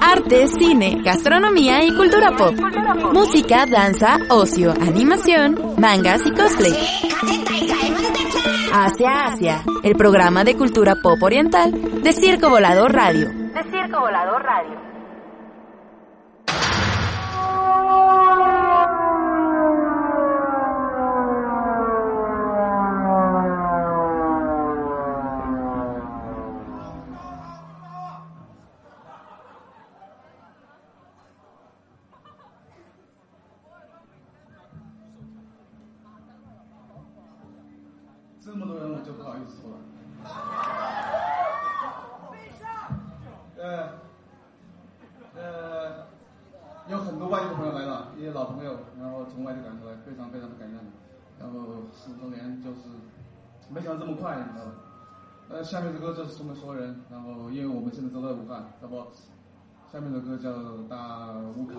Arte, cine, gastronomía y cultura pop. Música, danza, ocio, animación, mangas y cosplay. Hacia Asia, el programa de cultura pop oriental de Circo Volador Radio. De Circo Volador Radio. 十五周年就是，没想到这么快，你知道吧？呃，下面的歌就是送给所有人，然后因为我们现在都在武汉，那么下面的歌叫《大乌卡》。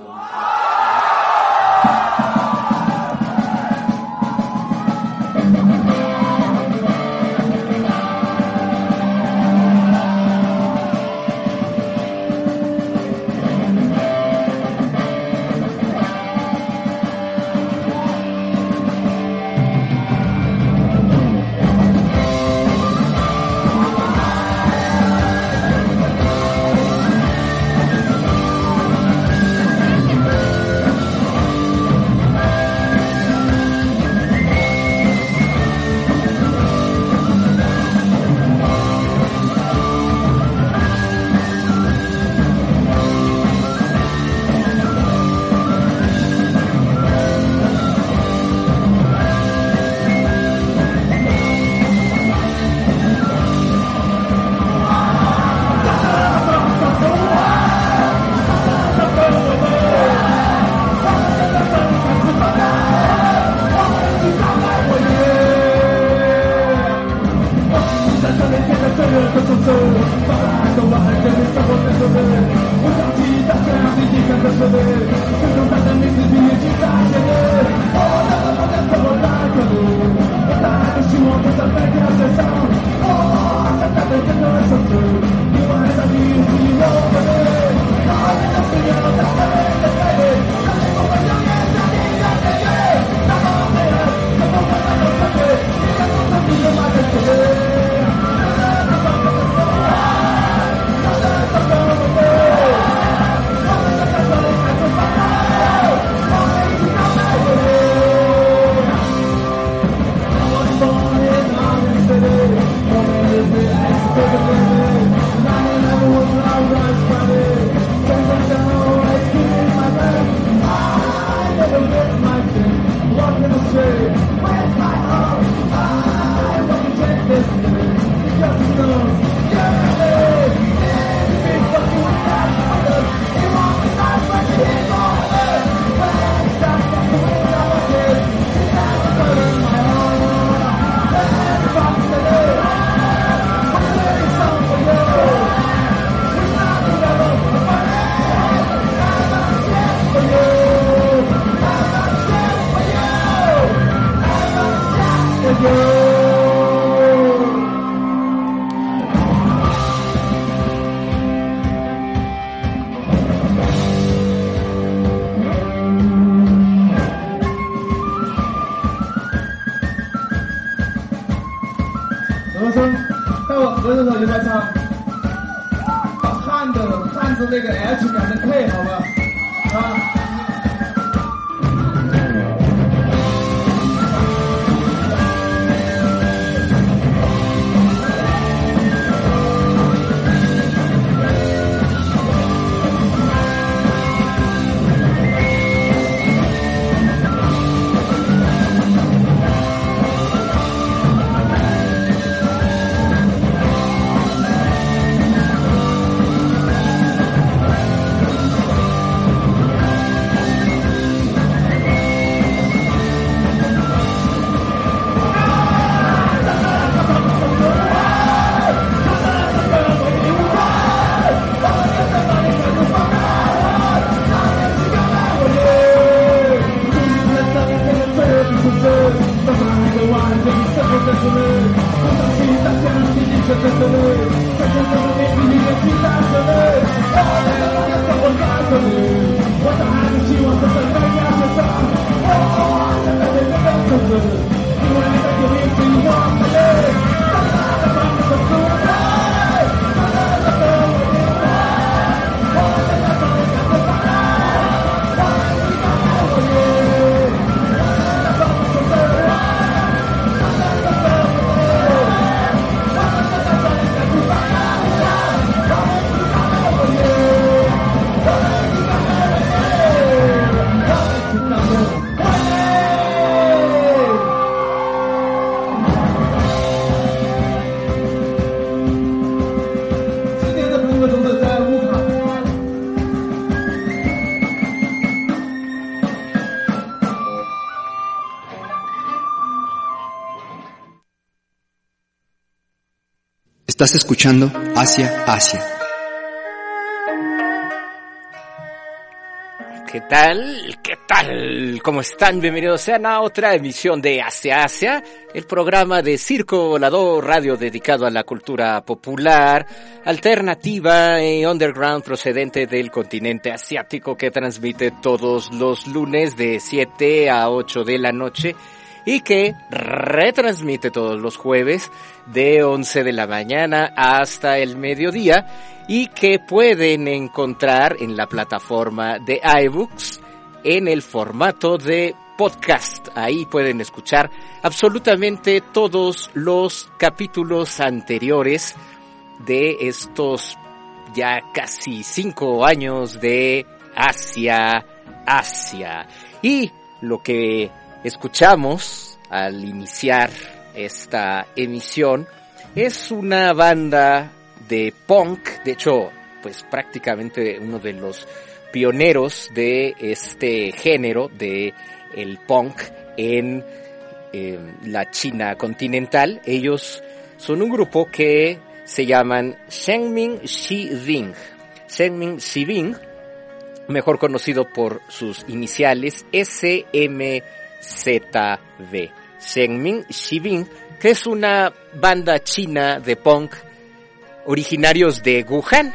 罗声到我合的时候就开唱把汉的汉字那个 h 改成 k 好吧？啊。Estás escuchando Asia Asia. ¿Qué tal? ¿Qué tal? ¿Cómo están? Bienvenidos sean a otra emisión de Asia Asia, el programa de Circo Volador Radio dedicado a la cultura popular, alternativa y underground procedente del continente asiático que transmite todos los lunes de 7 a 8 de la noche y que retransmite todos los jueves de 11 de la mañana hasta el mediodía y que pueden encontrar en la plataforma de iBooks en el formato de podcast. Ahí pueden escuchar absolutamente todos los capítulos anteriores de estos ya casi cinco años de Asia, Asia. Y lo que escuchamos al iniciar esta emisión es una banda de punk, de hecho, pues prácticamente uno de los pioneros de este género de el punk en eh, la China continental. Ellos son un grupo que se llaman Shengming Shibing. Shengming Shibing, mejor conocido por sus iniciales SMZB. Shengming Shibing, que es una banda china de punk originarios de Wuhan.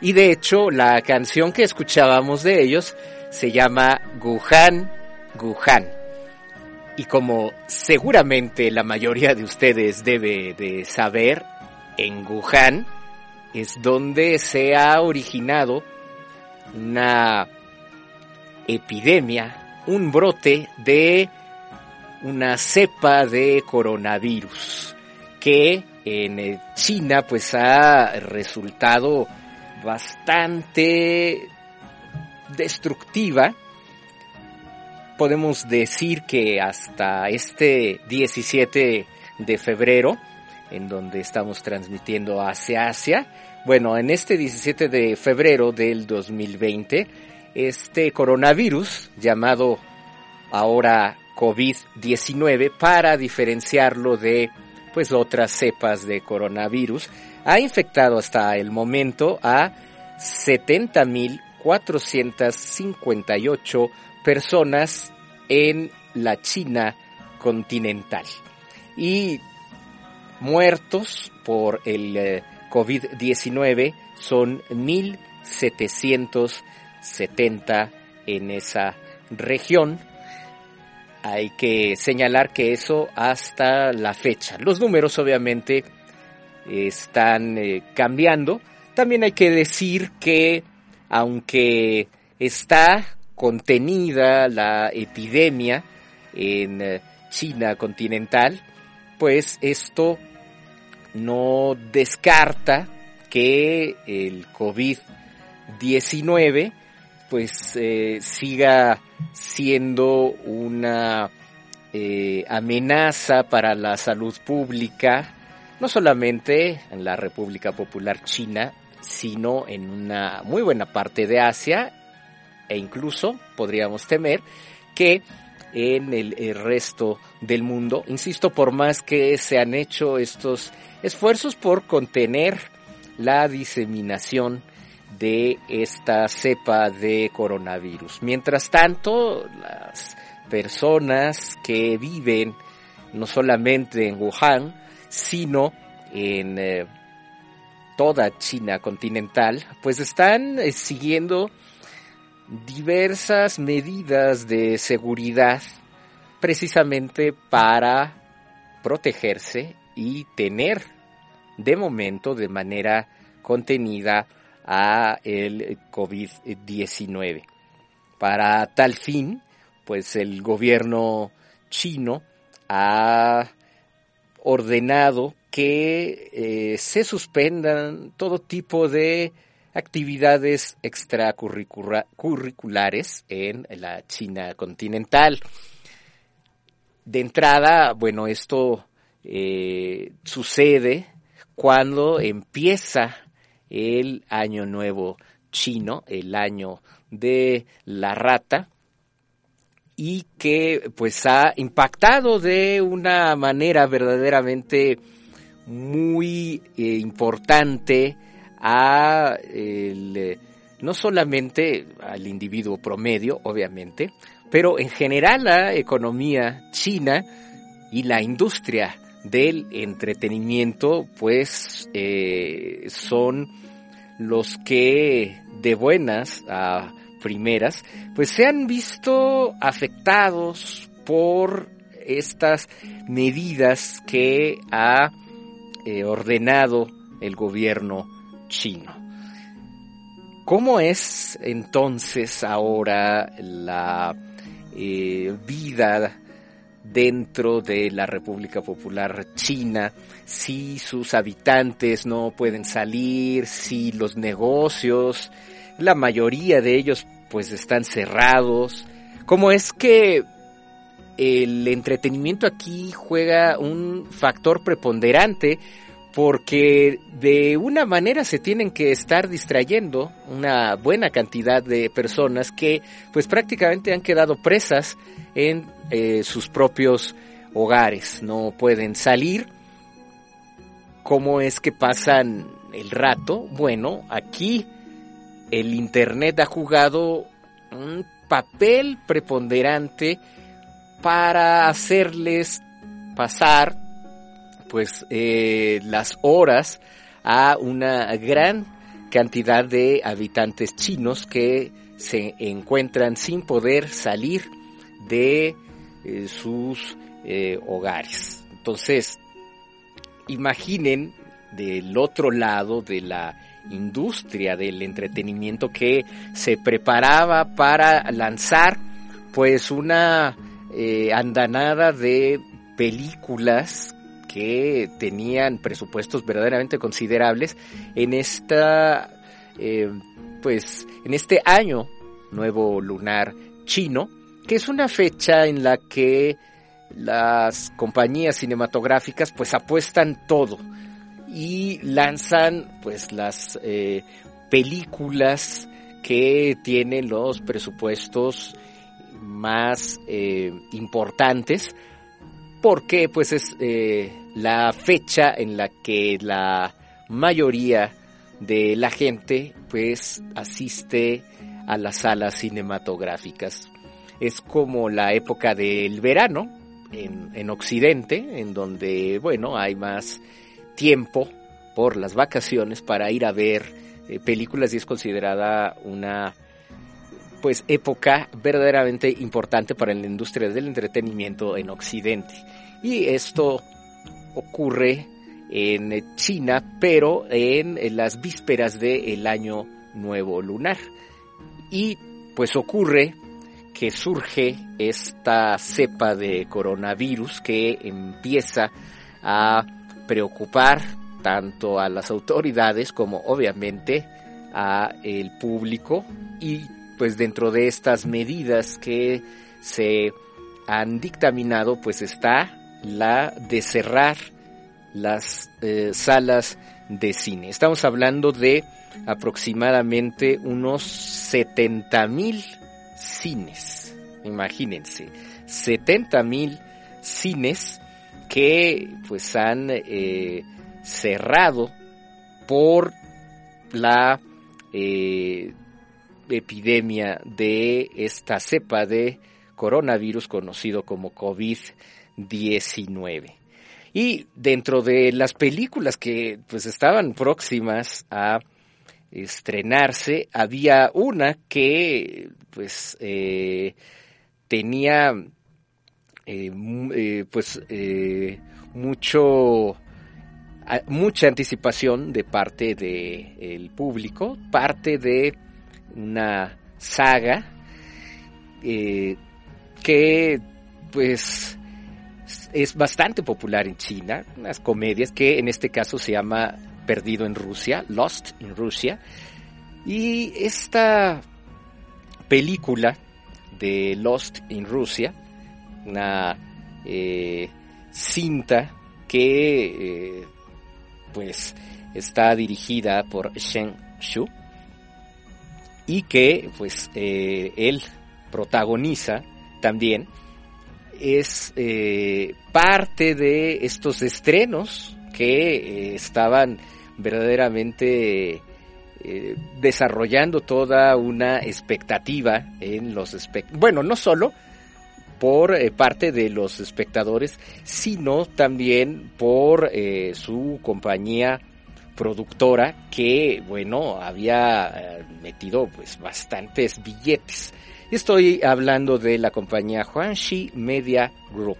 Y de hecho, la canción que escuchábamos de ellos se llama Wuhan, Wuhan. Y como seguramente la mayoría de ustedes debe de saber, en Wuhan es donde se ha originado una epidemia, un brote de una cepa de coronavirus que en China pues ha resultado bastante destructiva. Podemos decir que hasta este 17 de febrero, en donde estamos transmitiendo hacia Asia, bueno, en este 17 de febrero del 2020, este coronavirus llamado ahora COVID-19 para diferenciarlo de pues otras cepas de coronavirus, ha infectado hasta el momento a 70.458 personas en la China continental. Y muertos por el eh, COVID-19 son 1.770 en esa región hay que señalar que eso hasta la fecha. Los números obviamente están eh, cambiando. También hay que decir que aunque está contenida la epidemia en eh, China continental, pues esto no descarta que el COVID-19 pues eh, siga siendo una eh, amenaza para la salud pública, no solamente en la República Popular China, sino en una muy buena parte de Asia e incluso podríamos temer que en el, el, resto del mundo. Insisto, por más que se han hecho estos esfuerzos por contener la diseminación de esta cepa de coronavirus. Mientras tanto, las personas que viven no solamente en Wuhan, sino en eh, toda China continental, pues están eh, siguiendo diversas medidas de seguridad precisamente para protegerse y tener de momento de manera contenida a el COVID-19. Para tal fin, pues el gobierno chino ha ordenado que eh, se suspendan todo tipo de actividades extracurriculares en la China continental. De entrada, bueno, esto eh, sucede cuando empieza el año nuevo chino, el año de la rata, y que pues ha impactado de una manera verdaderamente muy eh, importante a el, no solamente al individuo promedio, obviamente, pero en general la economía china y la industria del entretenimiento, pues eh, son los que de buenas a primeras, pues se han visto afectados por estas medidas que ha eh, ordenado el gobierno chino. ¿Cómo es entonces ahora la eh, vida dentro de la República Popular China, si sus habitantes no pueden salir, si los negocios, la mayoría de ellos pues están cerrados, cómo es que el entretenimiento aquí juega un factor preponderante porque de una manera se tienen que estar distrayendo una buena cantidad de personas que pues prácticamente han quedado presas en eh, sus propios hogares, no pueden salir. ¿Cómo es que pasan el rato? Bueno, aquí el Internet ha jugado un papel preponderante para hacerles pasar pues eh, las horas a una gran cantidad de habitantes chinos que se encuentran sin poder salir de eh, sus eh, hogares. Entonces, imaginen del otro lado de la industria del entretenimiento que se preparaba para lanzar pues una andanada de películas que tenían presupuestos verdaderamente considerables en esta, eh, pues, en este año nuevo lunar chino, que es una fecha en la que las compañías cinematográficas pues apuestan todo y lanzan pues las eh, películas que tienen los presupuestos más eh, importantes porque pues es la fecha en la que la mayoría de la gente pues asiste a las salas cinematográficas. Es como la época del verano en, en Occidente, en donde, bueno, hay más tiempo por las vacaciones para ir a ver eh, películas y es considerada una pues época verdaderamente importante para la industria del entretenimiento en Occidente. Y esto ocurre en China, pero en, las vísperas del año nuevo lunar. Y pues ocurre que surge esta cepa de coronavirus que empieza a preocupar tanto a las autoridades como obviamente a el público y pues dentro de estas medidas que se han dictaminado pues está la de cerrar las eh, salas de cine. Estamos hablando de aproximadamente unos 70 mil cines. Imagínense, 70 mil cines que pues han eh, cerrado por la eh, epidemia de esta cepa de coronavirus conocido como COVID-19. 19. Y dentro de las películas que pues estaban próximas a estrenarse, había una que pues eh, tenía eh, eh, pues mucho mucha anticipación de parte del público, parte de una saga que pues es bastante popular en China, unas comedias que en este caso se llama Perdido en Rusia, Lost in Russia. Y esta película de Lost in Russia, una eh, cinta que eh, pues está dirigida por Shen Shu y que pues eh, él protagoniza también es eh, parte de estos estrenos que eh, estaban verdaderamente desarrollando toda una expectativa en los bueno no solo por parte de los espectadores sino también por su compañía productora que, bueno, había eh, metido pues bastantes billetes. Estoy hablando de la compañía Huanxi Media Group.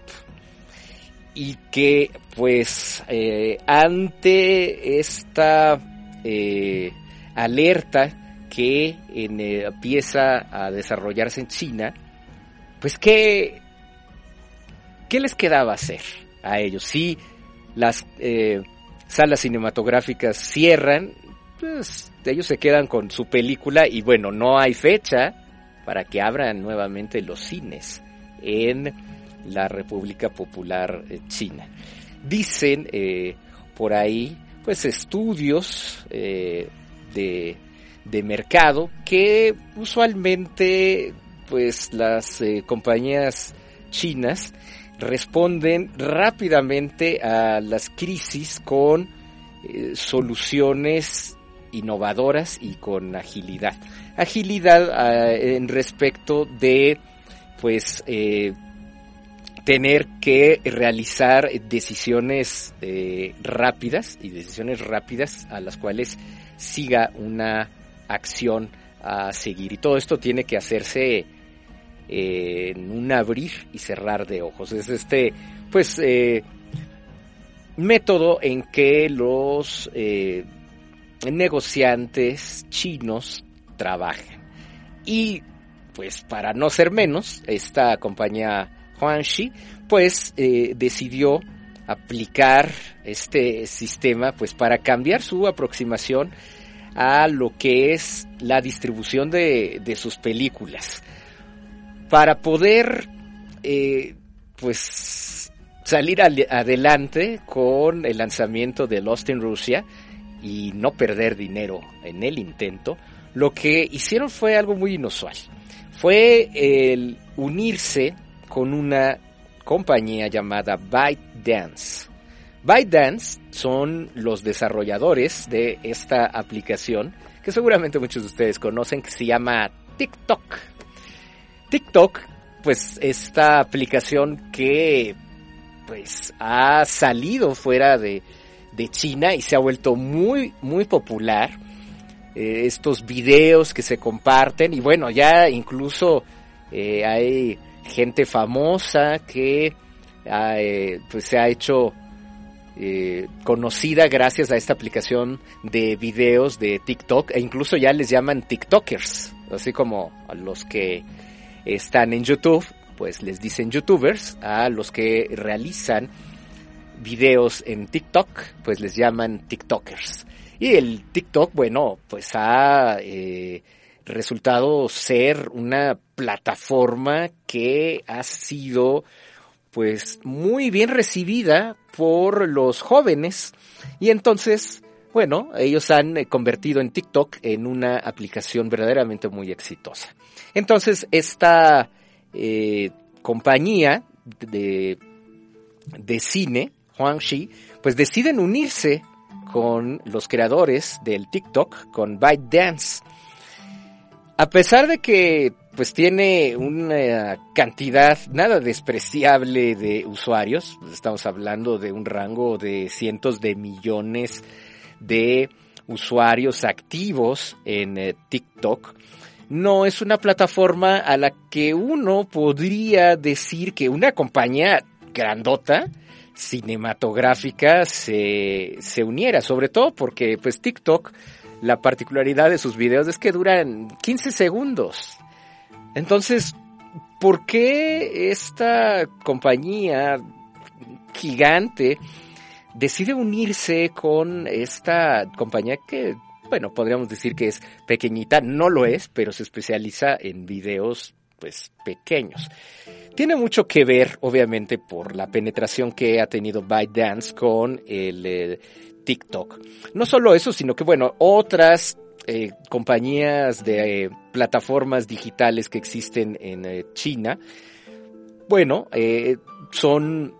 Y que pues eh, ante esta eh, alerta que empieza a desarrollarse en China, pues ¿qué, qué les quedaba hacer a ellos? Si las salas cinematográficas cierran, pues ellos se quedan con su película y bueno, no hay fecha para que abran nuevamente los cines en la República Popular eh, China. Dicen eh, por ahí, pues estudios eh, de, de, mercado que usualmente pues las compañías chinas responden rápidamente a las crisis con soluciones innovadoras y con agilidad. Agilidad ah, en respecto de pues eh, tener que realizar decisiones eh, rápidas y decisiones rápidas a las cuales siga una acción a seguir. Y todo esto tiene que hacerse en un abrir y cerrar de ojos. Es este, pues, eh, método en que los eh, negociantes chinos trabajan. Y, pues, para no ser menos, esta compañía Huanxi, pues, eh, decidió aplicar este sistema, pues, para cambiar su aproximación a lo que es la distribución de, de sus películas para poder eh, pues salir adelante con el lanzamiento de Lost in Russia y no perder dinero en el intento, lo que hicieron fue algo muy inusual. Fue el unirse con una compañía llamada ByteDance. ByteDance son los desarrolladores de esta aplicación que seguramente muchos de ustedes conocen que se llama TikTok. TikTok, pues esta aplicación que pues ha salido fuera de, China y se ha vuelto muy, muy popular. Eh, estos videos que se comparten y bueno, ya incluso eh, hay gente famosa que eh, pues se ha hecho conocida gracias a esta aplicación de videos de TikTok e incluso ya les llaman TikTokers, así como a los que están en YouTube, pues les dicen youtubers, a los que realizan videos en TikTok, pues les llaman TikTokers. Y el TikTok, bueno, pues ha eh, resultado ser una plataforma que ha sido pues muy bien recibida por los jóvenes y entonces bueno, ellos han eh, convertido en TikTok en una aplicación verdaderamente muy exitosa. Entonces, esta eh, compañía de, de cine, Huangxi, pues deciden unirse con los creadores del TikTok, con ByteDance. A pesar de que pues tiene una cantidad nada despreciable de usuarios, estamos hablando de un rango de cientos de millones de usuarios activos en eh, TikTok, no es una plataforma a la que uno podría decir que una compañía grandota cinematográfica se, se uniera, sobre todo porque pues TikTok, la particularidad de sus videos es que duran 15 segundos. Entonces, ¿por qué esta compañía gigante decide unirse con esta compañía que, bueno, podríamos decir que es pequeñita, no lo es, pero se especializa en videos pues pequeños. Tiene mucho que ver, obviamente, por la penetración que ha tenido ByteDance con el eh, TikTok. No solo eso, sino que bueno, otras eh, compañías de eh, plataformas digitales que existen en China, bueno, son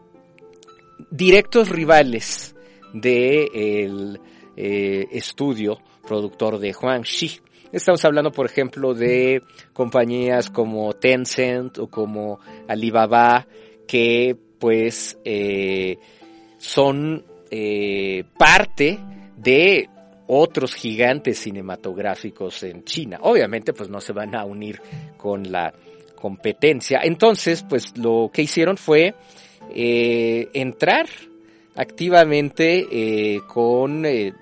directos rivales del de estudio productor de Huangxi. Estamos hablando, por ejemplo, de compañías como Tencent o como Alibaba, que pues son parte de otros gigantes cinematográficos en China. Obviamente, pues no se van a unir con la competencia. Entonces, pues lo que hicieron fue eh, entrar activamente eh, con eh,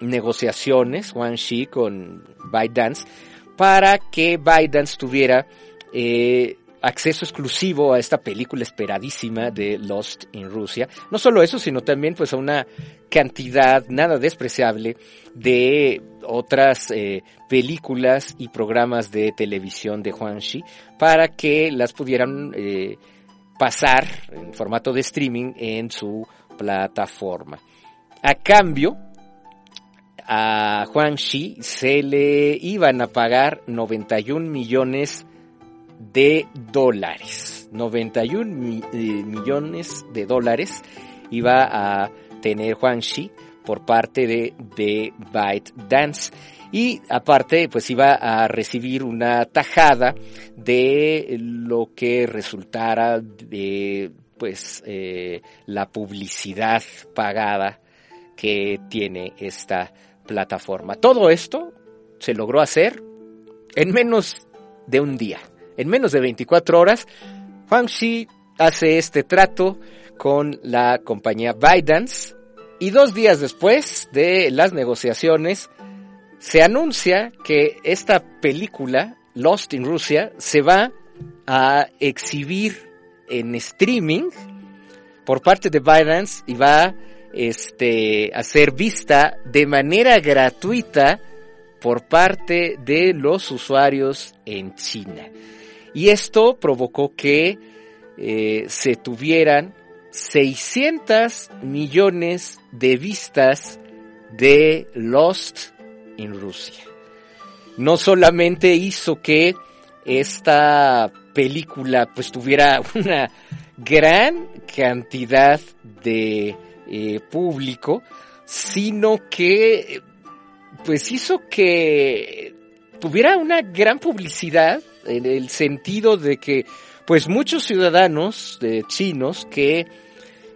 negociaciones, Wang Xi con ByteDance, para que ByteDance tuviera acceso exclusivo a esta película esperadísima de Lost in Rusia. No solo eso, sino también pues a una cantidad nada despreciable de otras eh, películas y programas de televisión de Huangxi para que las pudieran eh, pasar en formato de streaming en su plataforma. A cambio, a Huangxi se le iban a pagar 91 millones de dólares. 91 eh, millones de dólares iba a tener Juan Xi por parte de, de ByteDance. Y aparte, pues iba a recibir una tajada de lo que resultara de pues eh, la publicidad pagada que tiene esta plataforma. Todo esto se logró hacer en menos de un día en menos de 24 horas, Huangxi hace este trato con la compañía ByteDance y dos días después de las negociaciones se anuncia que esta película, Lost in Russia, se va a exhibir en streaming por parte de ByteDance y va este, a ser vista de manera gratuita por parte de los usuarios en China. Y esto provocó que eh, se tuvieran 600 millones de vistas de Lost en Rusia. No solamente hizo que esta película pues tuviera una gran cantidad de eh, público, sino que pues hizo que tuviera una gran publicidad en el sentido de que pues muchos ciudadanos chinos que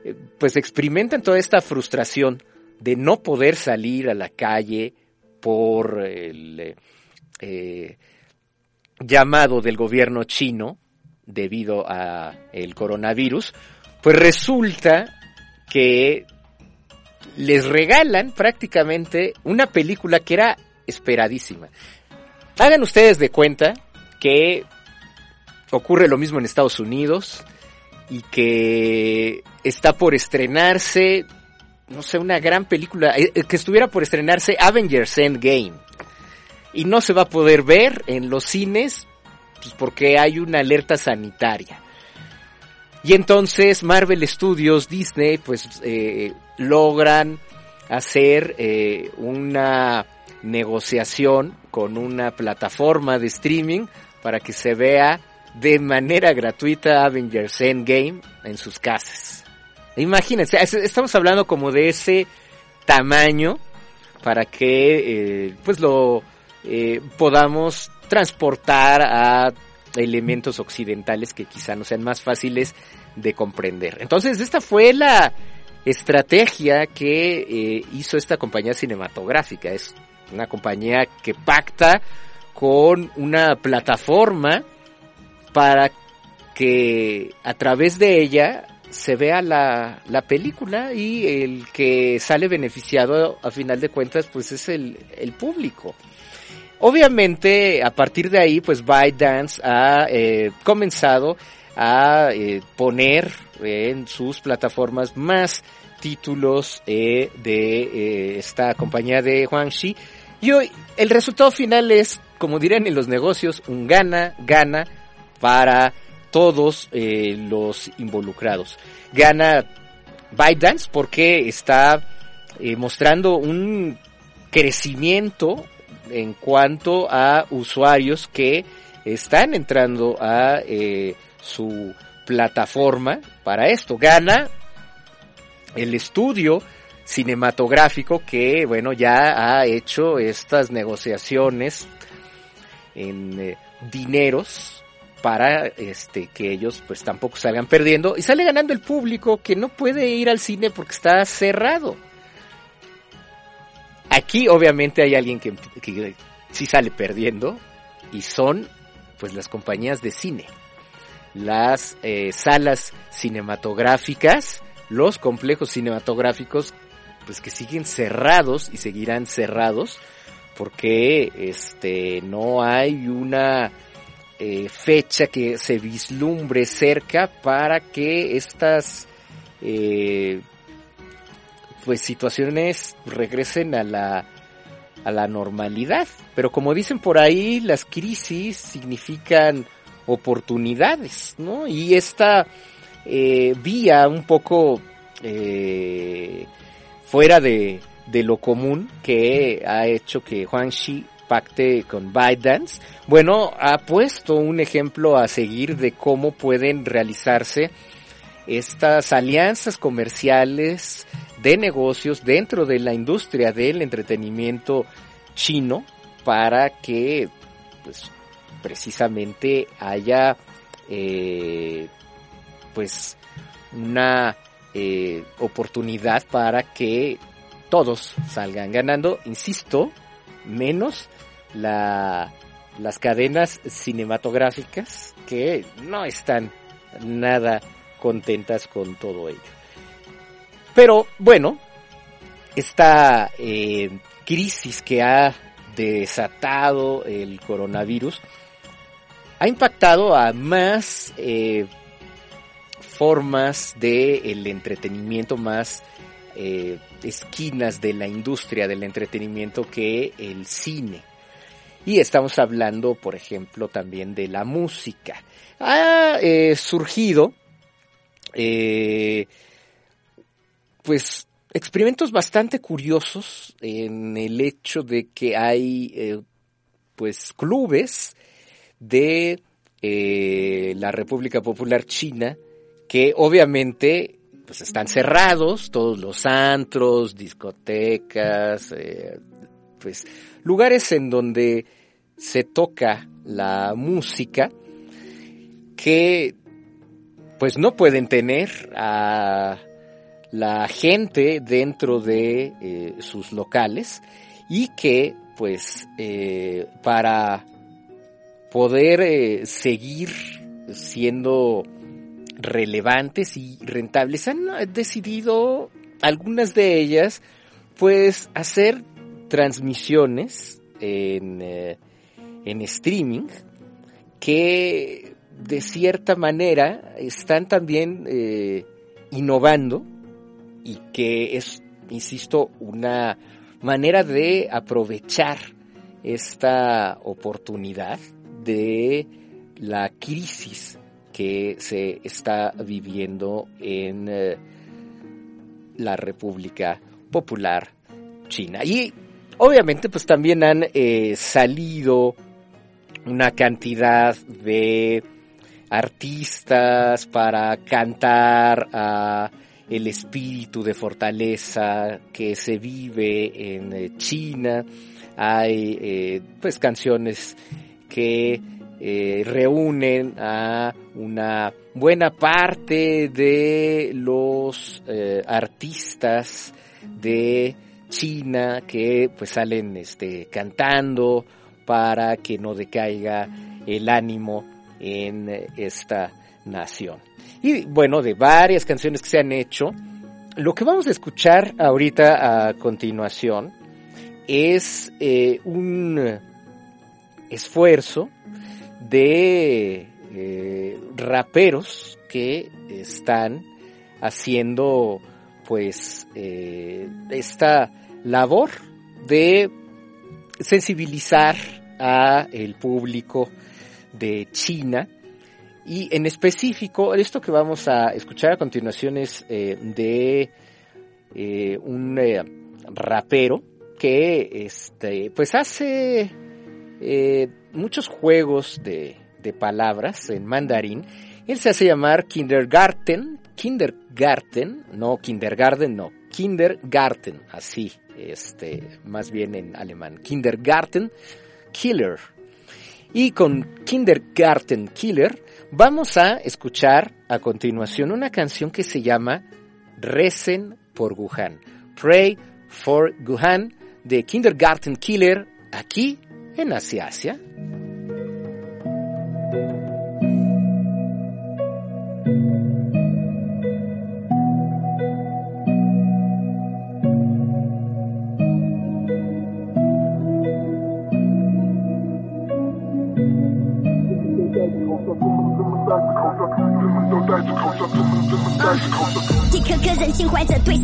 eh, pues experimentan toda esta frustración de no poder salir a la calle por el eh, llamado del gobierno chino debido a el coronavirus, pues resulta que les regalan prácticamente una película que era esperadísima. Hagan ustedes de cuenta que ocurre lo mismo en Estados Unidos y que está por estrenarse, no sé, una gran película, eh, eh, que estuviera por estrenarse Avengers Endgame. Y no se va a poder ver en los cines pues porque hay una alerta sanitaria. Y entonces Marvel Studios, Disney, pues eh, logran hacer una negociación con una plataforma de streaming para que se vea de manera gratuita Avengers Endgame en sus casas. Imagínense, estamos hablando como de ese tamaño para que eh, pues lo eh, podamos transportar a elementos occidentales que quizá no sean más fáciles de comprender. Entonces esta fue la estrategia que eh, hizo esta compañía cinematográfica. Es una compañía que pacta con una plataforma para que a través de ella se vea la, la, película y el que sale beneficiado a final de cuentas pues es el, el público. Obviamente a partir de ahí pues ByteDance ha eh, comenzado a eh, poner en sus plataformas más títulos eh, de esta compañía de Huangxi y hoy el resultado final es como dirían en los negocios, un gana, gana para todos los involucrados. Gana ByteDance porque está mostrando un crecimiento en cuanto a usuarios que están entrando a eh, su plataforma para esto. Gana el estudio cinematográfico que, bueno, ya ha hecho estas negociaciones en eh, dineros para este que ellos pues tampoco salgan perdiendo y sale ganando el público que no puede ir al cine porque está cerrado. Aquí obviamente hay alguien que, que sí sale perdiendo y son pues las compañías de cine, las eh, salas cinematográficas, los complejos cinematográficos pues que siguen cerrados y seguirán cerrados porque este no hay una eh, fecha que se vislumbre cerca para que estas eh, pues situaciones regresen a la a la normalidad. Pero como dicen por ahí las crisis significan oportunidades no y esta eh, vía un poco fuera de de lo común que ha hecho que Juan Xi pacte con ByteDance, bueno, ha puesto un ejemplo a seguir de cómo pueden realizarse estas alianzas comerciales de negocios dentro de la industria del entretenimiento chino para que pues precisamente haya eh, pues una eh, oportunidad para que todos salgan ganando, insisto, menos la, las cadenas cinematográficas que no están nada contentas con todo ello. Pero bueno, esta eh, crisis que ha desatado el coronavirus ha impactado a más eh, formas del entretenimiento, más eh, esquinas de la industria del entretenimiento que el cine. Y estamos hablando, por ejemplo, también de la música. Ha eh, surgido, pues, experimentos bastante curiosos en el hecho de que hay, pues, clubes de la República Popular China que obviamente pues están cerrados, todos los antros, discotecas, eh, pues lugares en donde se toca la música que pues no pueden tener a la gente dentro de eh, sus locales y que pues eh, para poder seguir siendo relevantes y rentables han decidido algunas de ellas pues hacer transmisiones en, eh, en streaming que de cierta manera están también eh, innovando y que es, insisto, una manera de aprovechar esta oportunidad de la crisis que se está viviendo en eh, la República Popular China. Y obviamente pues también han eh, salido una cantidad de artistas para cantar a el espíritu de fortaleza que se vive en eh, China. Hay pues canciones que eh, reúnen a una buena parte de los eh, artistas de China que pues salen este cantando para que no decaiga el ánimo en esta nación. Y bueno, de varias canciones que se han hecho, lo que vamos a escuchar ahorita a continuación es eh, un esfuerzo de eh, raperos que están haciendo pues eh, esta labor de sensibilizar a el público de China y en específico esto que vamos a escuchar a continuación es eh, de un rapero que este, pues hace eh, muchos juegos de, de palabras en mandarín. Él se hace llamar Kindergarten, Kindergarten, no Kindergarten, no, Kindergarten, así, este, más bien en alemán, Kindergarten Killer. Y con Kindergarten Killer vamos a escuchar a continuación una canción que se llama Recen por Wuhan, Pray for Wuhan de Kindergarten Killer aquí en Asia Asia. 怀着对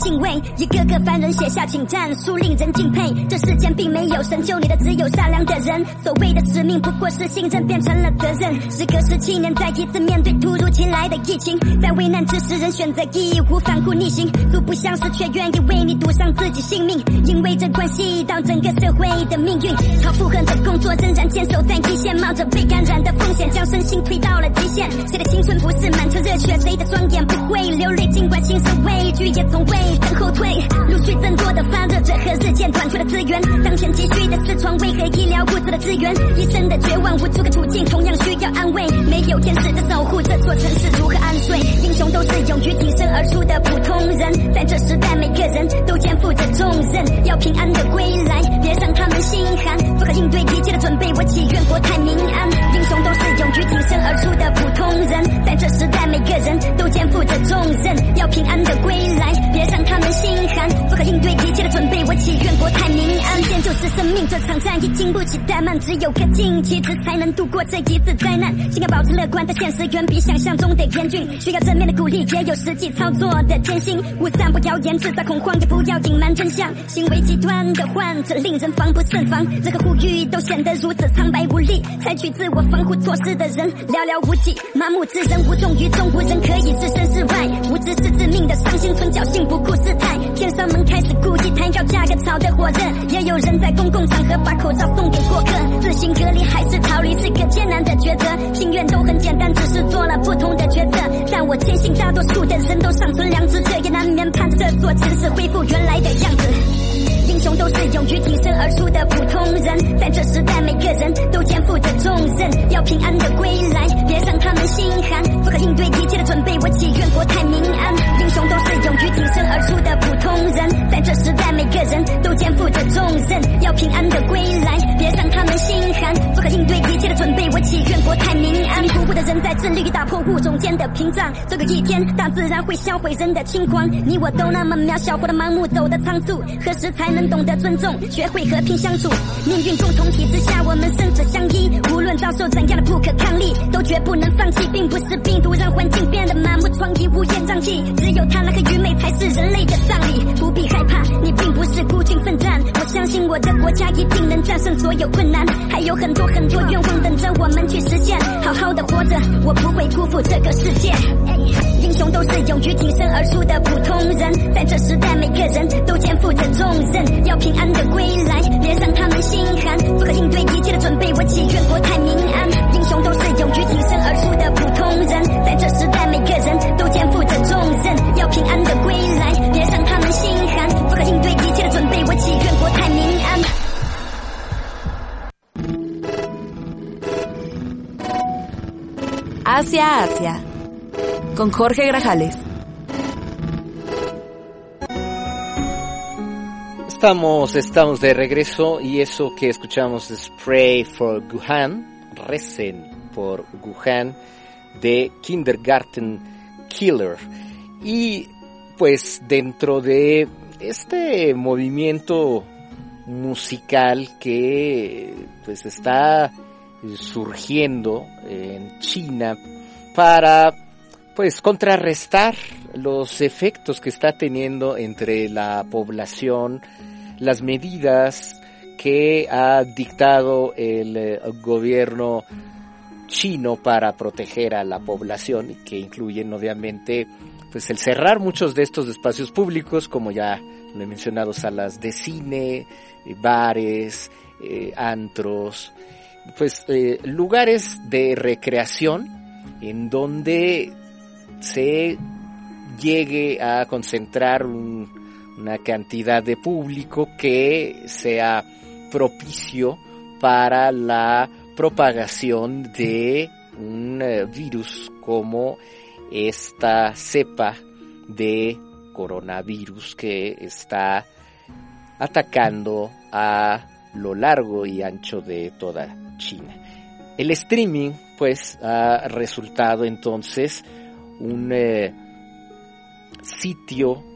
敬畏，一个个凡人写下请战书，令人敬佩。这世间并没有神，救你的只有善良的人。所谓的使命不过是信任变成了责任。时隔十七年，再一次面对突如其来的疫情，在危难之时，人选择义无反顾逆行，素不相识却愿意为你赌上自己性命，因为这关系到整个社会的命运。超负荷的工作仍然坚守在一线，冒着被感染的风险，将身心推到了极限。谁的青春不是满腔热血？谁的双眼不会流泪？尽管心生畏惧，也从未曾后退。陆续增多的发热者和日渐短缺的资源，当前急需的是床位和医疗物资的资源。医生的绝望无助的处境同样需要安慰。没有天使的守护，这座城市如何安睡？英雄都是勇于挺身而出的普通人，在这时代，每个人都肩负着重任，要平安的归来，别让他们心寒。做好应对一切的准备，我祈愿国泰民安。英雄都是勇于挺身而出的普通人，在这时代，每个人都肩负着重任，要平安的归来，别让他们心寒。做好应对一切的准备，我祈愿国泰民安。时间就是生命，这场战役经不起怠慢，只有恪尽其职才能度过这一次灾难。心要保持乐观，但现实远比想象中的严峻，需要正面的。鼓励，也有实际操作的。艰辛。勿散布谣言，制造恐慌，也不要隐瞒真相。行为极端的患者令人防不胜防，任何呼吁都显得如此苍白无力。采取自我防护措施的人寥寥无几，麻木之人无动于衷，无人可以置身事外。无知是致命的伤心，存侥幸不顾事态。天上门开始故意抬高价格炒得火热，也有人在公共场合把口罩送给过客。自行隔离还是逃离是个艰难的抉择，心愿都很简单，只是做了不同的抉择。但我坚信大多数的人都尚存良知，这也难免盼着这座城市恢复原来的样子。英雄都是勇于挺身而出的普通人，在这时代，每个人都肩负着重任，要平安的归来，别让他们心寒。做好应对一切的准备，我祈愿国泰民安。英雄都是勇于挺身而出的普通人，在这时代，每个人都肩负着重任，要平安的归来，别让他们心寒。做好应对一切的准备，我祈愿国泰民安。迷糊的人在致力于打破物种间的屏障，总有一天，大自然会销毁人的轻狂。你我都那么渺小，活得盲目，走得仓促，何时才能懂得尊重，学会和平相处？命运共同体之下，我们生死相依。无论遭受怎样的不可抗力，都绝不能放弃。并不是病毒让环境变得满目疮痍、乌烟瘴气，只有贪婪和愚昧才是人类的葬礼。不必害怕，你并不是孤军奋战。我相信我的国家一定能战胜所有困难，还有很多很多愿望等着我们去实现。好好的活着，我不会辜负这个世界。英雄都是勇于挺身而出的普通人，在这时代，每个人都肩负着重任，要平安的归来，别让他们心寒。做好应对一切的准备，我祈愿国泰民安。英雄都是勇于挺身而出的普通人，在这时代，每个人都肩负着重任，要平安的归来，别让他们心寒。做好应对一切的准备，我祈愿国泰民安。Asia Asia con Jorge Grajales. Estamos, estamos de regreso y eso que escuchamos es Pray for Wuhan, recen por Wuhan de Kindergarten Killer. Y pues dentro de este movimiento musical que pues está surgiendo en China para pues contrarrestar los efectos que está teniendo entre la población, las medidas que ha dictado el eh, gobierno chino para proteger a la población que incluyen obviamente pues el cerrar muchos de estos espacios públicos, como ya lo he mencionado, salas de cine, eh, bares, eh, antros, pues lugares de recreación en donde se llegue a concentrar una cantidad de público que sea propicio para la propagación de un virus como esta cepa de coronavirus que está atacando a lo largo y ancho de toda China. El streaming pues ha resultado entonces un eh, sitio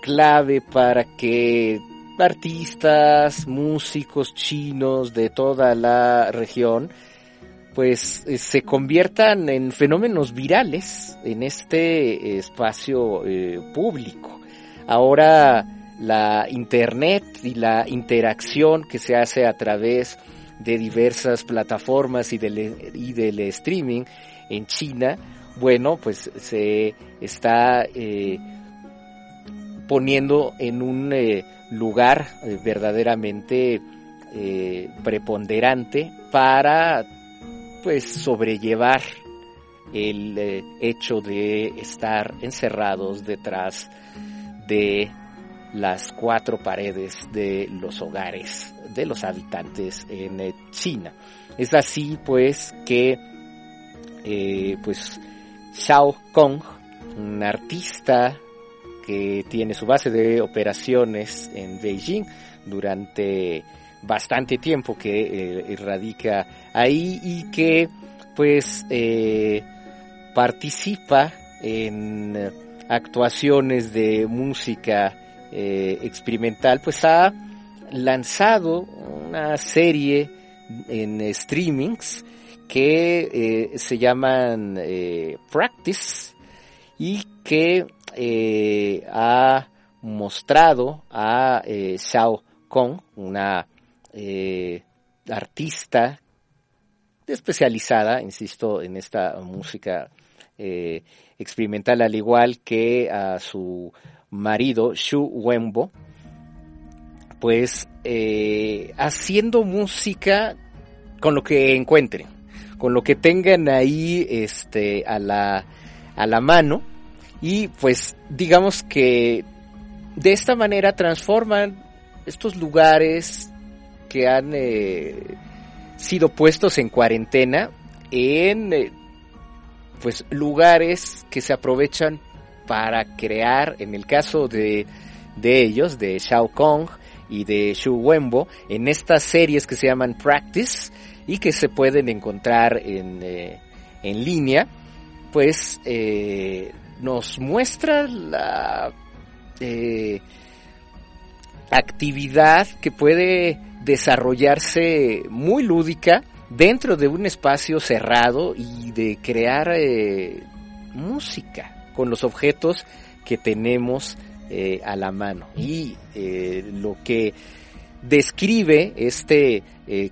clave para que artistas, músicos chinos de toda la región pues eh, se conviertan en fenómenos virales en este espacio eh, público. Ahora la internet y la interacción que se hace a través de diversas plataformas y del, y del streaming en China, bueno, pues se está eh, poniendo en un lugar verdaderamente preponderante para pues sobrellevar el eh, hecho de estar encerrados detrás de las cuatro paredes de los hogares de los habitantes en eh, China. Es así pues que eh, pues Xiao Kong, un artista que tiene su base de operaciones en Beijing durante bastante tiempo que eh, radica ahí y que pues eh, participa en actuaciones de música eh, experimental, pues ha lanzado una serie en streamings que se llaman Practice y que ha mostrado a Xiao Kong, una eh, artista especializada, insisto, en esta música eh, experimental, al igual que a su marido, Shu Wenbo, pues eh, haciendo música con lo que encuentren, con lo que tengan ahí este, a, la, a la mano y pues digamos que de esta manera transforman estos lugares que han eh, sido puestos en cuarentena en eh, pues lugares que se aprovechan para crear, en el caso de, de ellos, de Shao Kong y de Shu Wenbo, en estas series que se llaman Practice y que se pueden encontrar en, eh, en línea, pues nos muestra la actividad que puede desarrollarse muy lúdica dentro de un espacio cerrado y de crear eh, música con los objetos que tenemos eh, a la mano. Y eh, lo que describe este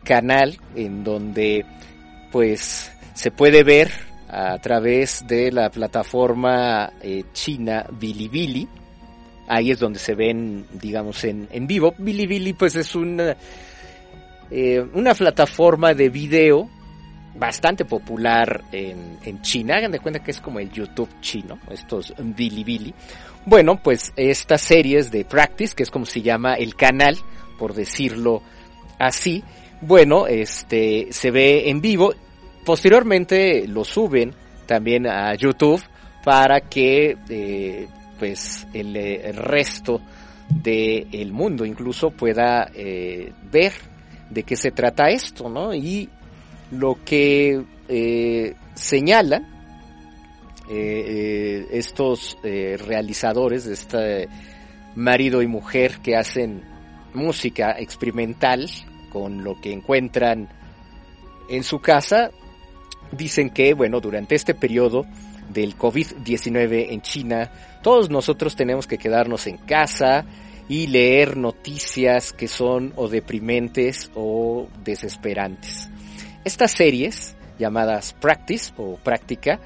canal en donde pues se puede ver a través de la plataforma china Bilibili ahí es donde se ven, digamos, en, en vivo. Bilibili pues es una, eh, una plataforma de video bastante popular en, en, China. Hagan de cuenta que es como el YouTube chino, estos Bilibili. Bueno, pues estas series de practice, que es como se llama el canal, por decirlo así, bueno, este se ve en vivo. Posteriormente lo suben también a YouTube para que eh, pues el, eh, resto del mundo incluso pueda eh, ver de qué se trata esto, ¿no? Y lo que eh, señalan estos realizadores este marido y mujer que hacen música experimental con lo que encuentran en su casa, dicen que, bueno, durante este periodo del COVID-19 en China, todos nosotros tenemos que quedarnos en casa y leer noticias que son o deprimentes o desesperantes. Estas series, llamadas Practice o Práctica,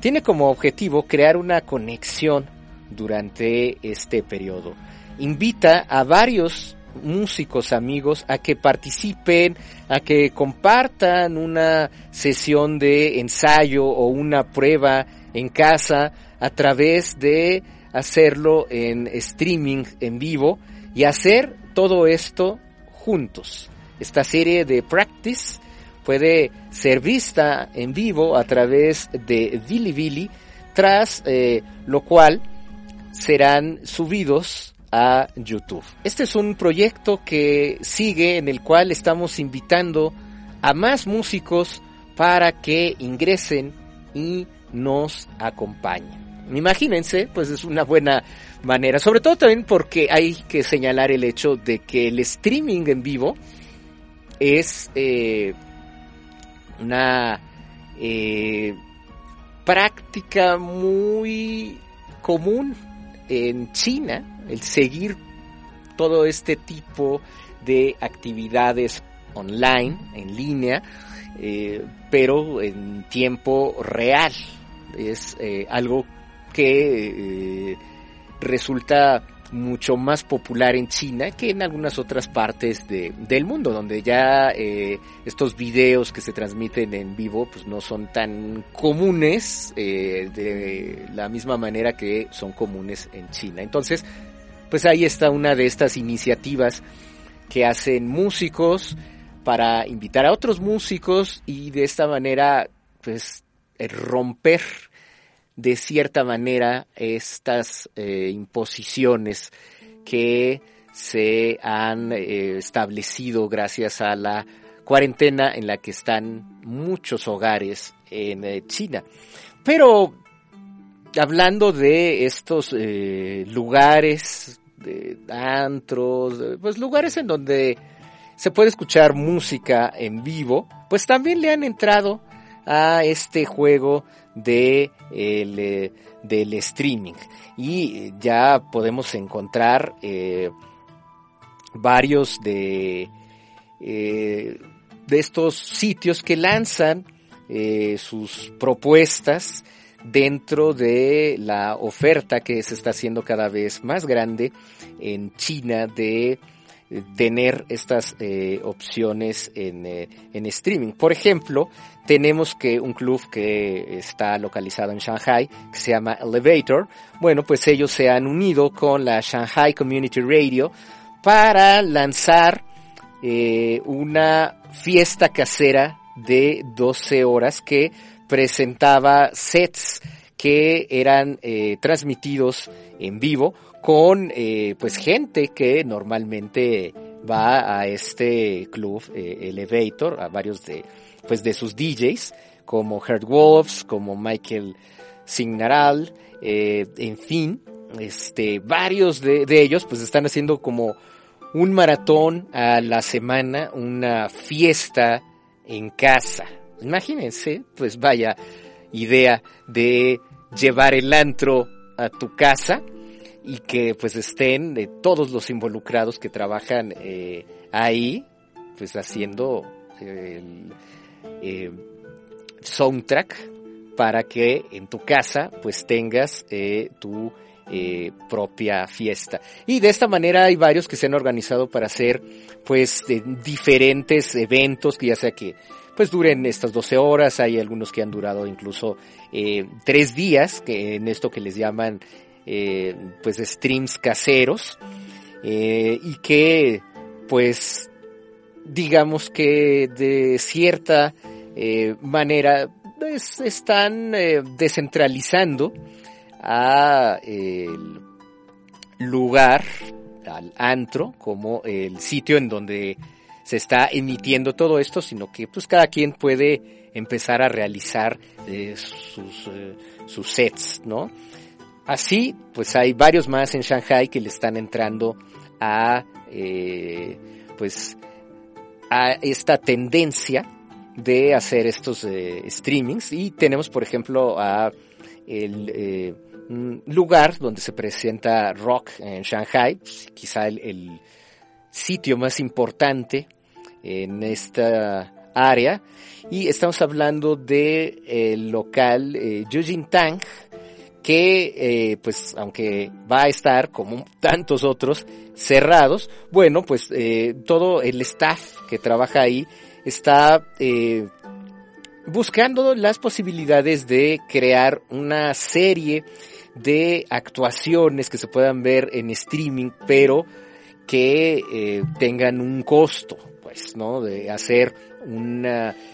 tiene como objetivo crear una conexión durante este periodo. Invita a varios músicos amigos a que participen, a que compartan una sesión de ensayo o una prueba en casa a través de hacerlo en streaming en vivo y hacer todo esto juntos. Esta serie de practice puede ser vista en vivo a través de Bilibili, tras eh, lo cual serán subidos YouTube. Este es un proyecto que sigue en el cual estamos invitando a más músicos para que ingresen y nos acompañen. Imagínense, pues es una buena manera, sobre todo también porque hay que señalar el hecho de que el streaming en vivo es eh, una eh, práctica muy común en China, el seguir todo este tipo de actividades online, en línea, eh, pero en tiempo real. Es eh, algo que resulta mucho más popular en China que en algunas otras partes de, del mundo, donde ya eh, estos videos que se transmiten en vivo pues no son tan comunes eh, de la misma manera que son comunes en China. Entonces, pues ahí está una de estas iniciativas que hacen músicos para invitar a otros músicos y de esta manera pues romper de cierta manera estas eh, imposiciones que se han eh, establecido gracias a la cuarentena en la que están muchos hogares en eh, China. Pero hablando de estos lugares, de antros, pues lugares en donde se puede escuchar música en vivo, pues también le han entrado a este juego de el, eh, del streaming. Y ya podemos encontrar eh, varios de eh, de estos sitios que lanzan sus propuestas dentro de la oferta que se está haciendo cada vez más grande en China de tener estas eh, opciones en, eh, en, streaming. Por ejemplo, tenemos que un club que está localizado en Shanghai, que se llama Elevator, bueno, pues ellos se han unido con la Shanghai Community Radio para lanzar eh, una fiesta casera de 12 horas que presentaba sets que eran transmitidos en vivo con eh, pues gente que normalmente va a este club eh, Elevator, a varios de pues de sus DJs como Herd Wolves, como Michael Signaral, eh, en fin, este varios de, de ellos pues están haciendo como un maratón a la semana, una fiesta en casa. Imagínense, pues vaya idea de llevar el antro a tu casa y que pues estén todos los involucrados que trabajan eh, ahí, pues haciendo el eh, soundtrack para que en tu casa pues tengas eh, tu propia fiesta. Y de esta manera hay varios que se han organizado para hacer pues diferentes eventos que ya sea que pues duren estas 12 horas, hay algunos que han durado incluso tres días, que en esto que les llaman eh, pues streams caseros eh, y que pues digamos que de cierta eh, manera pues, están descentralizando a el lugar al antro como el sitio en donde se está emitiendo todo esto, sino que pues cada quien puede empezar a realizar sus, sus sets, ¿no? Así, pues hay varios más en Shanghai que le están entrando a, eh, pues, a esta tendencia de hacer estos eh, streamings. Y tenemos, por ejemplo, a el eh, lugar donde se presenta rock en Shanghai, pues, quizá el, sitio más importante en esta área. Y estamos hablando de el local eh, Tang que eh, pues aunque va a estar como tantos otros cerrados, bueno pues eh, todo el staff que trabaja ahí está eh, buscando las posibilidades de crear una serie de actuaciones que se puedan ver en streaming, pero que tengan un costo, pues, ¿no? De hacer un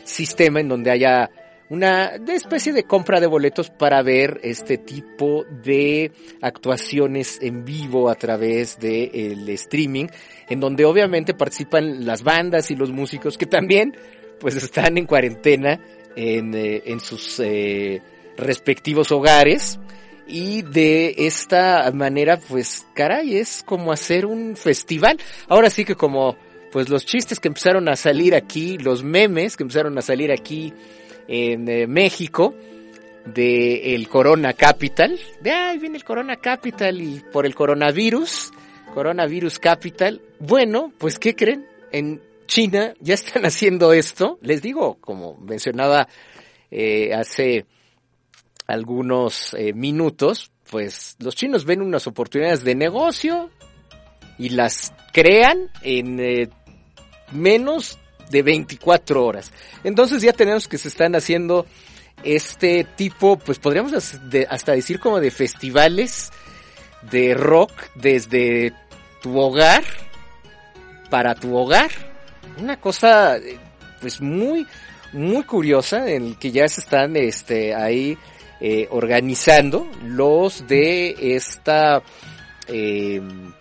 sistema en donde haya una especie de compra de boletos para ver este tipo de actuaciones en vivo a través del streaming, en donde obviamente participan las bandas y los músicos que también pues están en cuarentena en, eh, en sus eh, respectivos hogares. Y de esta manera pues caray es como hacer un festival. Ahora sí que como pues los chistes que empezaron a salir aquí los memes que empezaron a salir aquí en eh, México de el Corona Capital. De ahí viene el Corona Capital y por el coronavirus coronavirus Capital. Bueno pues qué creen en China ya están haciendo esto. Les digo, como mencionaba eh, hace algunos eh, minutos, pues los chinos ven unas oportunidades de negocio y las crean en eh, menos de 24 horas. Entonces ya tenemos que se están haciendo este tipo, pues podríamos hasta decir como de festivales de rock desde tu hogar para tu hogar una cosa pues muy muy curiosa en que ya se están este ahí eh, organizando los de esta em,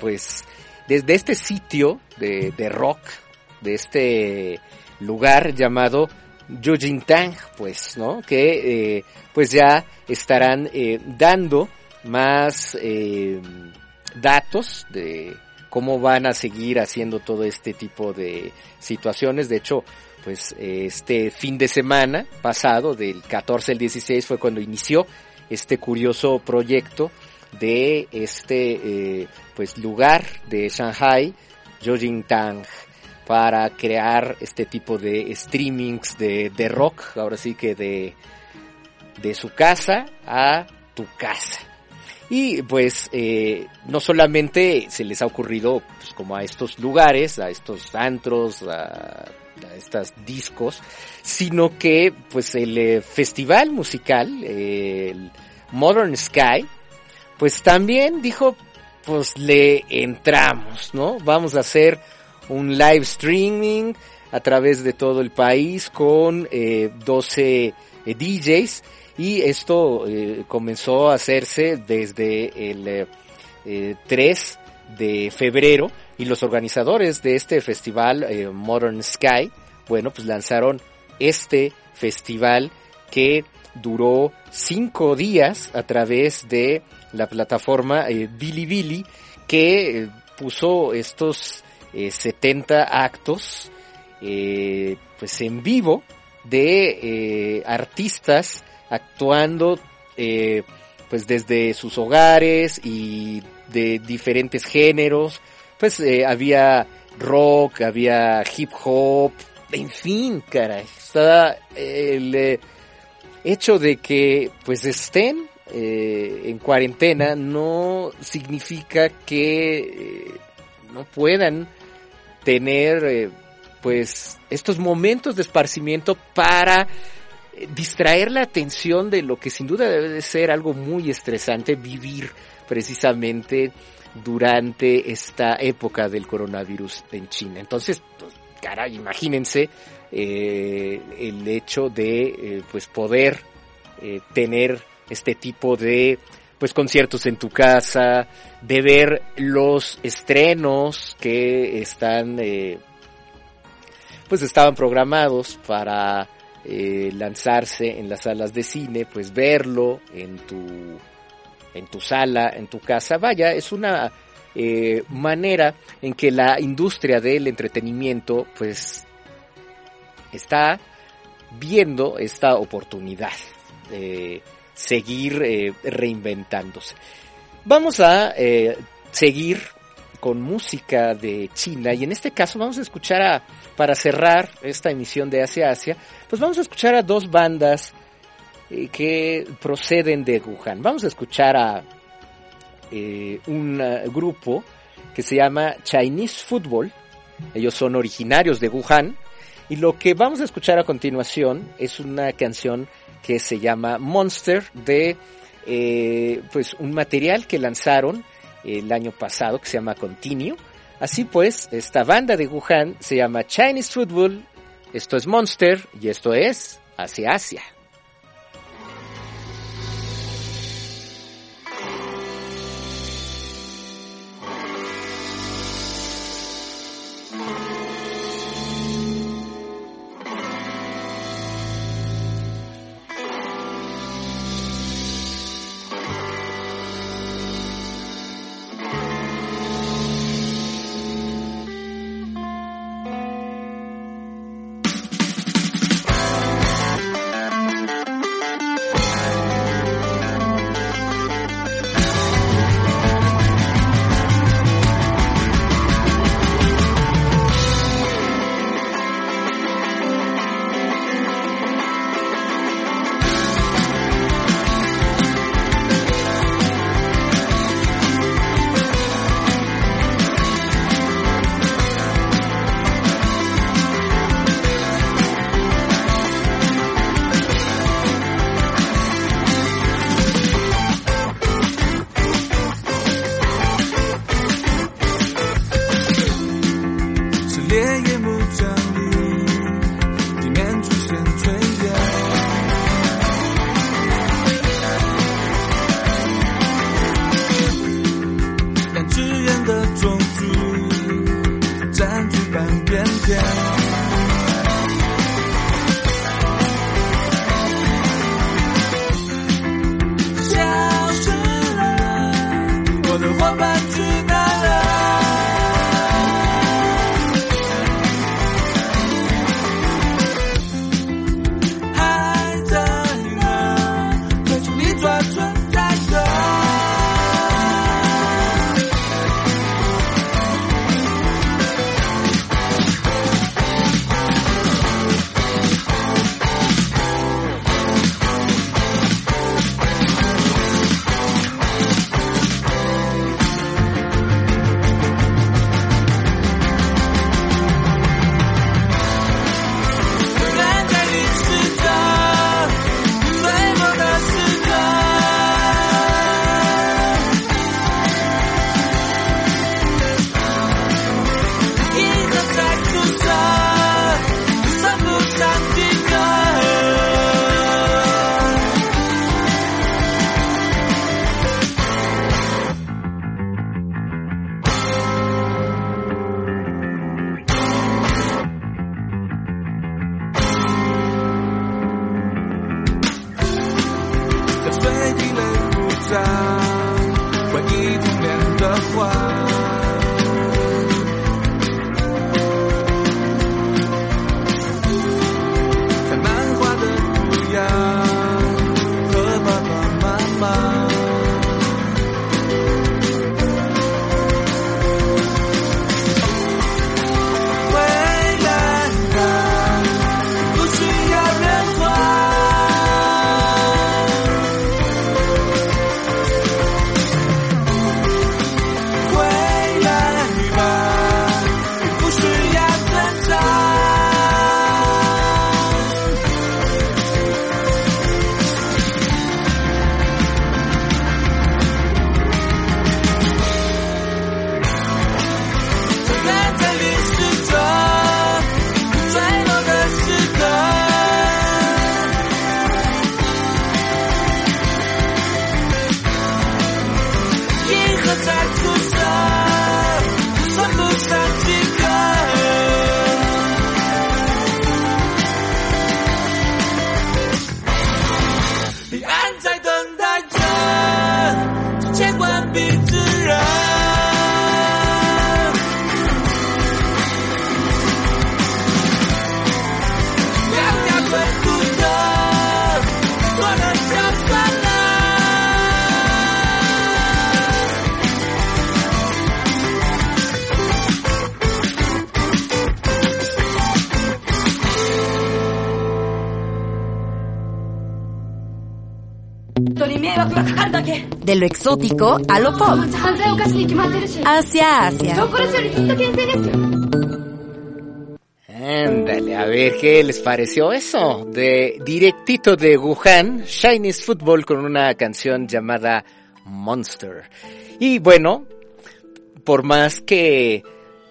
pues desde este sitio de, rock de este lugar llamado Yujintang pues no que eh, pues ya estarán eh, dando más em, datos de cómo van a seguir haciendo todo este tipo de situaciones. De hecho, pues este fin de semana pasado, del 14 al 16, fue cuando inició este curioso proyecto de este eh, pues lugar de Shanghai, Tang, para crear este tipo de streamings de, de rock, ahora sí que de, de su casa a tu casa. Y pues eh, no solamente se les ha ocurrido pues, como a estos lugares, a estos antros, a, estos discos, sino que pues el eh, festival musical, el Modern Sky, pues también dijo, pues le entramos, ¿no? Vamos a hacer un live streaming a través de todo el país con eh, 12 eh, DJs y esto eh, comenzó a hacerse desde el 3 eh, de febrero. Y los organizadores de este festival Modern Sky, bueno, pues lanzaron este festival que duró cinco días a través de la plataforma Bilibili que puso estos 70 actos pues en vivo de artistas actuando eh, pues desde sus hogares y de diferentes géneros. Pues eh, había rock, había hip hop, en fin, caray. Está el eh, hecho de que pues estén en cuarentena no significa que no puedan tener pues estos momentos de esparcimiento para distraer la atención de lo que sin duda debe de ser algo muy estresante vivir precisamente durante esta época del coronavirus en China. Entonces, pues, caray, imagínense eh, el hecho de eh, pues poder eh, tener este tipo de pues conciertos en tu casa, de ver los estrenos que están pues estaban programados para eh, lanzarse en las salas de cine, pues verlo en tu, en tu sala, en tu casa. Vaya, es una eh, manera en que la industria del entretenimiento pues está viendo esta oportunidad seguir eh, reinventándose. Vamos a seguir con música de China y en este caso vamos a escuchar a, para cerrar esta emisión de Asia Asia, pues vamos a escuchar a dos bandas eh, que proceden de Wuhan. Vamos a escuchar a eh, un grupo que se llama Chinese Football, ellos son originarios de Wuhan y lo que vamos a escuchar a continuación es una canción que se llama Monster de eh, pues un material que lanzaron el año pasado que se llama Continue. Así pues, esta banda de Wuhan se llama Chinese Football, esto es Monster y esto es Hacia Asia. Exótico a lo pop. Hacia Asia. Ándale, a ver qué les pareció eso. De directito de Wuhan, Chinese Football con una canción llamada Monster. Y bueno, por más que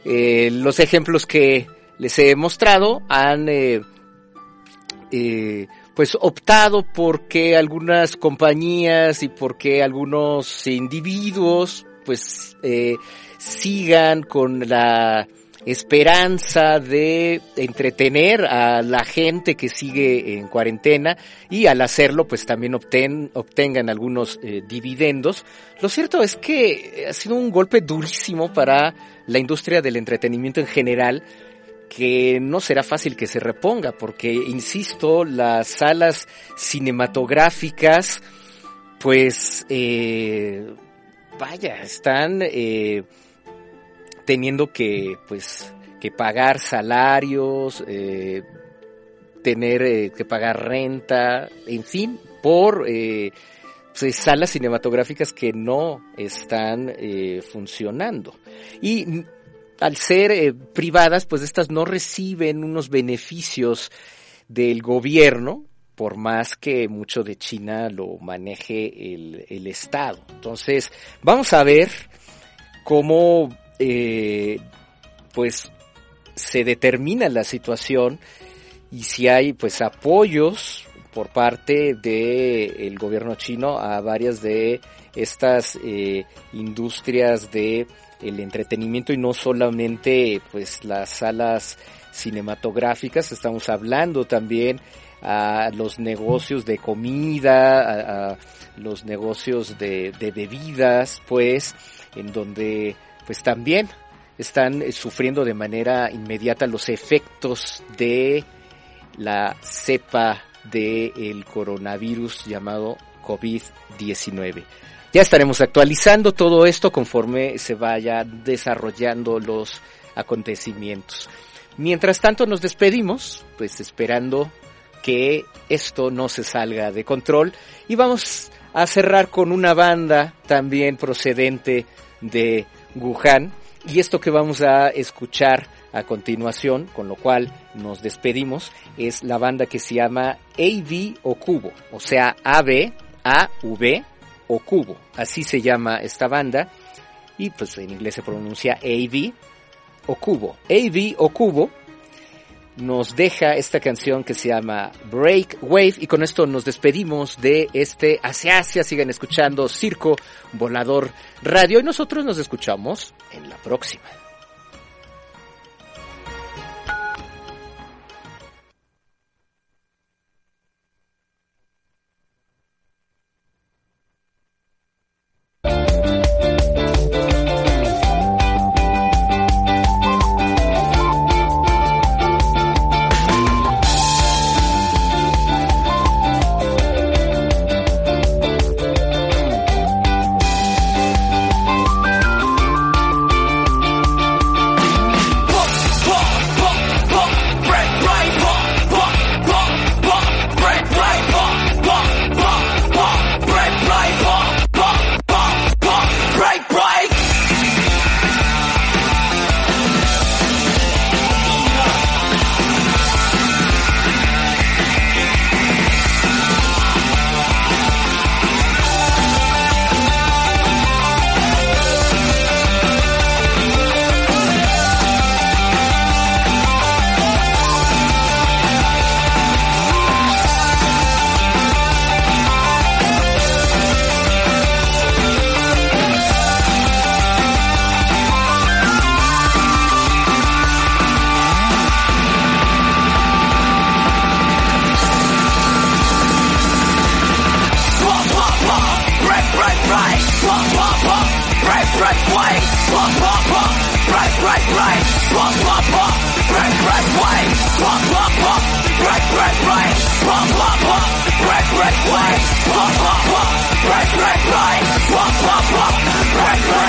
eh, los ejemplos que les he mostrado han eh, eh, pues optado porque algunas compañías y porque algunos individuos pues eh, sigan con la esperanza de entretener a la gente que sigue en cuarentena y al hacerlo pues también obten, obtengan algunos eh, dividendos. Lo cierto es que ha sido un golpe durísimo para la industria del entretenimiento en general que no será fácil que se reponga porque, insisto, las salas cinematográficas pues eh, vaya, están eh, teniendo que, pues, que pagar salarios, eh, tener eh, que pagar renta, en fin, por pues, salas cinematográficas que no están funcionando. Y al ser eh, privadas, pues estas no reciben unos beneficios del gobierno, por más que mucho de China lo maneje el, el Estado. Entonces, vamos a ver cómo eh, pues se determina la situación y si hay pues apoyos por parte del el gobierno chino a varias de estas eh, industrias de el entretenimiento y no solamente pues las salas cinematográficas estamos hablando también a los negocios de comida a, los negocios de, de bebidas pues en donde pues también están eh, sufriendo de manera inmediata los efectos de la cepa del coronavirus llamado COVID-19. Ya estaremos actualizando todo esto conforme se vayan desarrollando los acontecimientos. Mientras tanto nos despedimos, pues esperando que esto no se salga de control y vamos a cerrar con una banda también procedente de Wuhan. Y esto que vamos a escuchar a continuación, con lo cual nos despedimos, es la banda que se llama AV o Cubo, o sea, AB, AV o Cubo. Así se llama esta banda. Y pues en inglés se pronuncia AV o Cubo. AV o Cubo nos deja esta canción que se llama Break Wave y con esto nos despedimos de este Hacia Asia. Sigan escuchando Circo Volador Radio y nosotros nos escuchamos en la próxima. break, break, pop, pop, pop, break, break, break, pop, pop, pop, break, break, break, pop, pop, pop, break, break, break, pop, pop, pop, break, break, break, pop, pop, pop, break, break.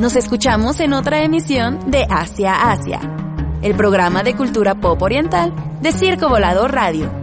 Nos escuchamos en otra emisión de Asia Asia, el programa de cultura pop oriental de Circo Volador Radio.